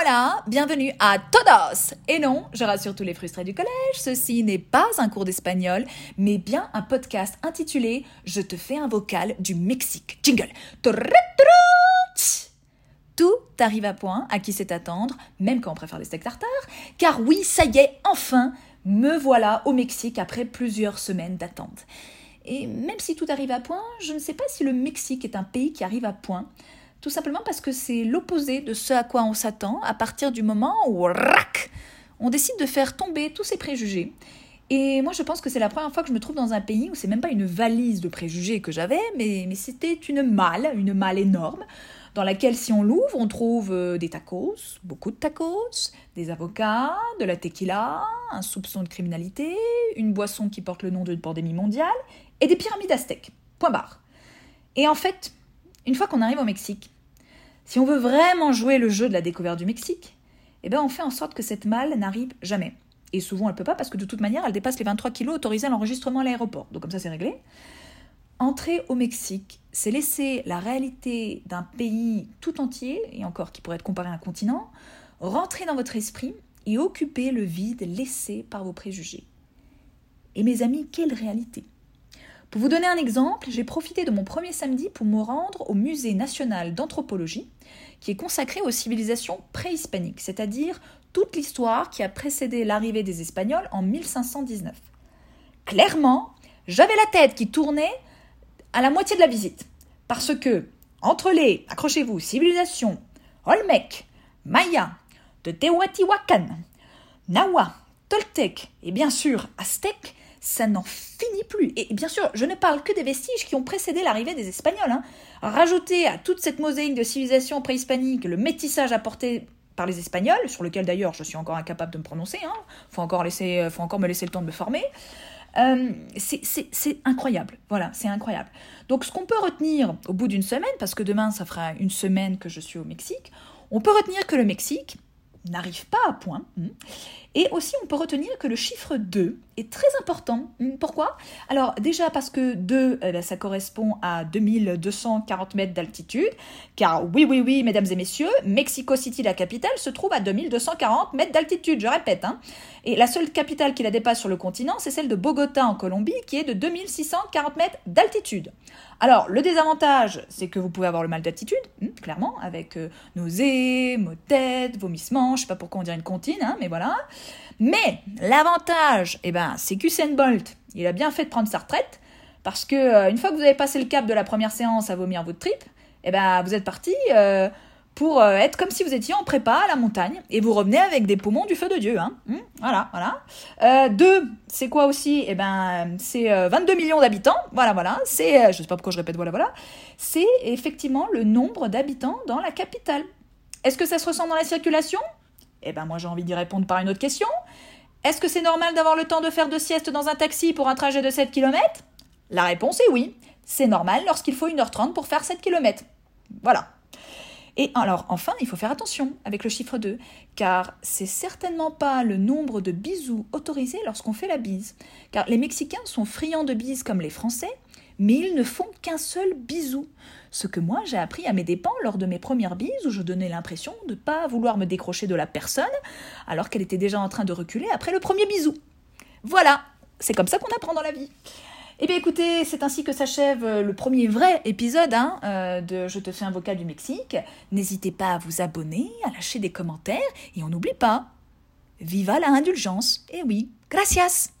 hola, bienvenue à todos Et non, je rassure tous les frustrés du collège, ceci n'est pas un cours d'espagnol, mais bien un podcast intitulé Je te fais un vocal du Mexique. Jingle Tout arrive à point, à qui c'est attendre, même quand on préfère les steaks tartare, car oui, ça y est, enfin, me voilà au Mexique après plusieurs semaines d'attente. Et même si tout arrive à point, je ne sais pas si le Mexique est un pays qui arrive à point. Tout simplement parce que c'est l'opposé de ce à quoi on s'attend à partir du moment où on décide de faire tomber tous ces préjugés. Et moi, je pense que c'est la première fois que je me trouve dans un pays où c'est même pas une valise de préjugés que j'avais, mais, mais c'était une malle, une malle énorme, dans laquelle, si on l'ouvre, on trouve euh, des tacos, beaucoup de tacos, des avocats, de la tequila, un soupçon de criminalité, une boisson qui porte le nom d'une pandémie mondiale, et des pyramides aztèques. Point barre. Et en fait, une fois qu'on arrive au Mexique, si on veut vraiment jouer le jeu de la découverte du Mexique, eh ben on fait en sorte que cette malle n'arrive jamais. Et souvent elle peut pas parce que de toute manière elle dépasse les 23 kilos autorisés à l'enregistrement à l'aéroport. Donc comme ça c'est réglé. Entrer au Mexique, c'est laisser la réalité d'un pays tout entier, et encore qui pourrait être comparé à un continent, rentrer dans votre esprit et occuper le vide laissé par vos préjugés. Et mes amis, quelle réalité pour vous donner un exemple, j'ai profité de mon premier samedi pour me rendre au Musée national d'anthropologie, qui est consacré aux civilisations préhispaniques, c'est-à-dire toute l'histoire qui a précédé l'arrivée des Espagnols en 1519. Clairement, j'avais la tête qui tournait à la moitié de la visite, parce que, entre les, accrochez-vous, civilisations Olmec, Maya, de Teotihuacan, Nahua, Toltec et bien sûr Aztèques, ça n'en finit plus. Et bien sûr, je ne parle que des vestiges qui ont précédé l'arrivée des Espagnols. Hein. Rajouter à toute cette mosaïque de civilisation préhispanique le métissage apporté par les Espagnols, sur lequel d'ailleurs je suis encore incapable de me prononcer, hein. faut, encore euh, me laisser le temps de me former. Euh, c'est incroyable, voilà, c'est incroyable. Donc ce qu'on peut retenir au bout d'une semaine, parce que demain ça fera une semaine que je suis au Mexique, on peut retenir que le Mexique n'arrive pas à point. Hmm. Et aussi, on peut retenir que le chiffre 2 est très important. Hmm, pourquoi? Alors, déjà parce que 2, eh ben, ça correspond à 2240 mètres d'altitude. Car, oui, oui, oui, mesdames et messieurs, Mexico City, la capitale, se trouve à 2240 mètres d'altitude, je répète. Hein. Et la seule capitale qui la dépasse sur le continent, c'est celle de Bogota, en Colombie, qui est de 2640 mètres d'altitude. Alors, le désavantage, c'est que vous pouvez avoir le mal d'altitude, hmm, clairement, avec euh, nausées, maux de tête, vomissements, je sais pas pourquoi on dirait une comptine, hein, mais voilà. Mais l'avantage, eh ben, c'est qu'Usain Bolt, il a bien fait de prendre sa retraite, parce que euh, une fois que vous avez passé le cap de la première séance à vomir votre trip, eh ben, vous êtes parti euh, pour euh, être comme si vous étiez en prépa à la montagne, et vous revenez avec des poumons du feu de Dieu. Hein. Hmm, voilà, voilà. deux, c'est quoi aussi? Eh ben, c'est 22 millions d'habitants. Voilà, voilà. C'est, je sais pas pourquoi je répète voilà, voilà. C'est effectivement le nombre d'habitants dans la capitale. Est-ce que ça se ressent dans la circulation? Eh ben moi j'ai envie d'y répondre par une autre question. Est-ce que c'est normal d'avoir le temps de faire deux siestes dans un taxi pour un trajet de 7 km La réponse est oui. C'est normal lorsqu'il faut 1h30 pour faire 7 km. Voilà. Et alors, enfin, il faut faire attention avec le chiffre 2, car c'est certainement pas le nombre de bisous autorisés lorsqu'on fait la bise. Car les Mexicains sont friands de bises comme les Français, mais ils ne font qu'un seul bisou. Ce que moi j'ai appris à mes dépens lors de mes premières bises où je donnais l'impression de ne pas vouloir me décrocher de la personne alors qu'elle était déjà en train de reculer après le premier bisou. Voilà, c'est comme ça qu'on apprend dans la vie. Eh bien écoutez, c'est ainsi que s'achève euh, le premier vrai épisode hein, euh, de Je te fais un vocal du Mexique. N'hésitez pas à vous abonner, à lâcher des commentaires et on n'oublie pas, viva la indulgence. Eh oui, gracias